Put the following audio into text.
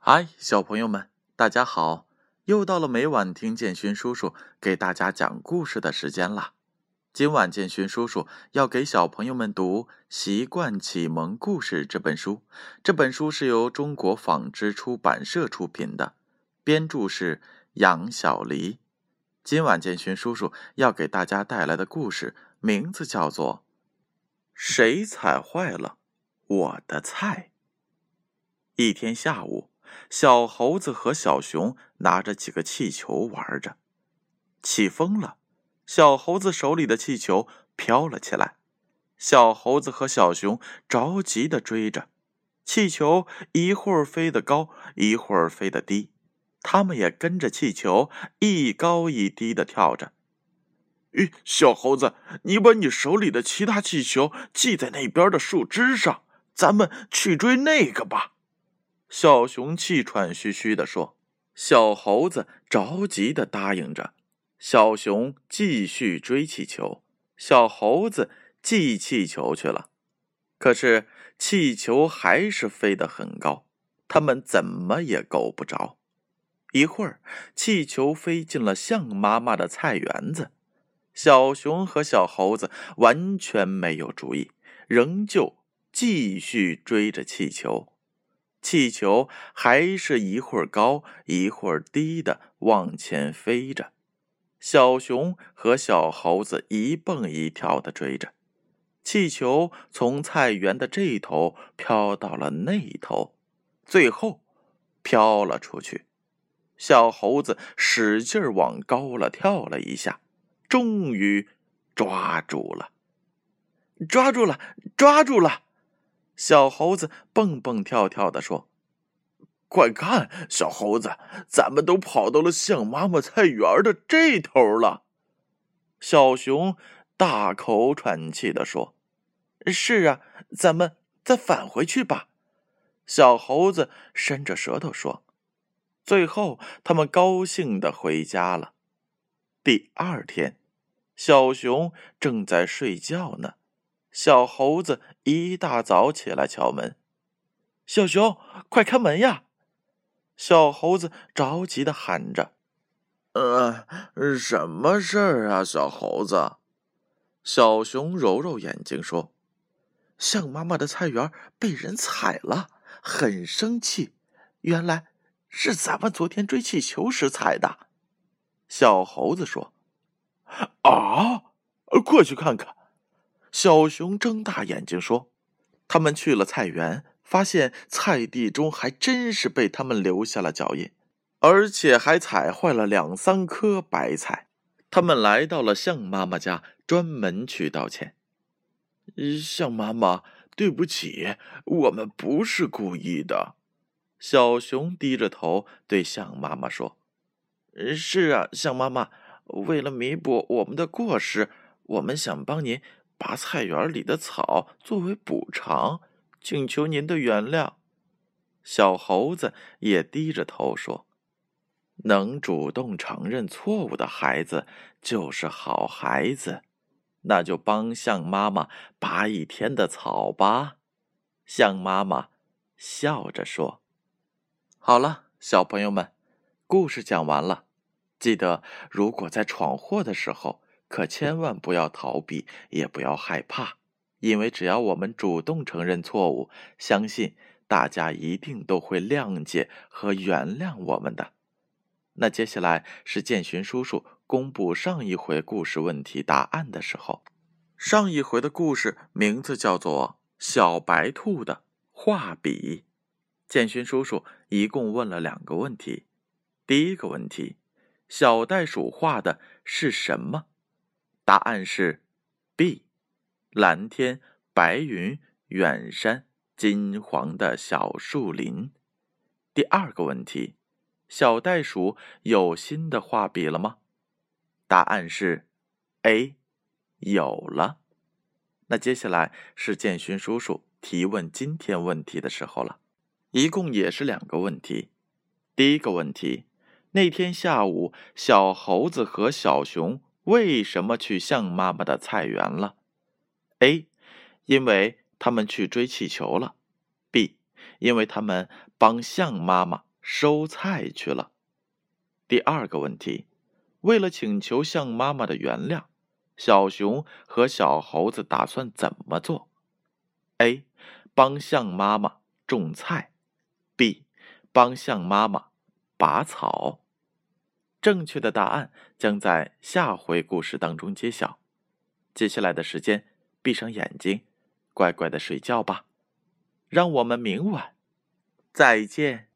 嗨，小朋友们，大家好！又到了每晚听建勋叔叔给大家讲故事的时间啦。今晚建勋叔叔要给小朋友们读《习惯启蒙故事》这本书。这本书是由中国纺织出版社出品的，编著是杨小黎。今晚建勋叔叔要给大家带来的故事名字叫做《谁踩坏了我的菜》。一天下午。小猴子和小熊拿着几个气球玩着，起风了，小猴子手里的气球飘了起来。小猴子和小熊着急的追着，气球一会儿飞得高，一会儿飞得低，他们也跟着气球一高一低的跳着。咦，小猴子，你把你手里的其他气球系在那边的树枝上，咱们去追那个吧。小熊气喘吁吁地说：“小猴子着急地答应着。”小熊继续追气球，小猴子系气球去了。可是气球还是飞得很高，他们怎么也够不着。一会儿，气球飞进了象妈妈的菜园子，小熊和小猴子完全没有主意，仍旧继续追着气球。气球还是一会儿高一会儿低的往前飞着，小熊和小猴子一蹦一跳的追着，气球从菜园的这头飘到了那头，最后飘了出去。小猴子使劲往高了跳了一下，终于抓住了，抓住了，抓住了！小猴子蹦蹦跳跳的说：“快看，小猴子，咱们都跑到了象妈妈菜园的这头了。”小熊大口喘气的说：“是啊，咱们再返回去吧。”小猴子伸着舌头说。最后，他们高兴的回家了。第二天，小熊正在睡觉呢。小猴子一大早起来敲门，小熊，快开门呀！小猴子着急的喊着：“呃，什么事儿啊，小猴子？”小熊揉揉眼睛说：“象妈妈的菜园被人踩了，很生气。原来是咱们昨天追气球时踩的。”小猴子说：“啊，快去看看。”小熊睁大眼睛说：“他们去了菜园，发现菜地中还真是被他们留下了脚印，而且还踩坏了两三颗白菜。他们来到了象妈妈家，专门去道歉。象妈妈，对不起，我们不是故意的。”小熊低着头对象妈妈说：“是啊，象妈妈，为了弥补我们的过失，我们想帮您。”拔菜园里的草作为补偿，请求您的原谅。小猴子也低着头说：“能主动承认错误的孩子就是好孩子。”那就帮象妈妈拔一天的草吧。象妈妈笑着说：“好了，小朋友们，故事讲完了。记得，如果在闯祸的时候。”可千万不要逃避，也不要害怕，因为只要我们主动承认错误，相信大家一定都会谅解和原谅我们的。那接下来是建勋叔叔公布上一回故事问题答案的时候。上一回的故事名字叫做《小白兔的画笔》。建勋叔叔一共问了两个问题。第一个问题：小袋鼠画的是什么？答案是 B，蓝天、白云、远山、金黄的小树林。第二个问题，小袋鼠有新的画笔了吗？答案是 A，有了。那接下来是建勋叔叔提问今天问题的时候了，一共也是两个问题。第一个问题，那天下午，小猴子和小熊。为什么去象妈妈的菜园了？A，因为他们去追气球了。B，因为他们帮象妈妈收菜去了。第二个问题，为了请求象妈妈的原谅，小熊和小猴子打算怎么做？A. 帮象妈妈种菜，B. 帮象妈妈拔草。正确的答案将在下回故事当中揭晓。接下来的时间，闭上眼睛，乖乖的睡觉吧。让我们明晚再见。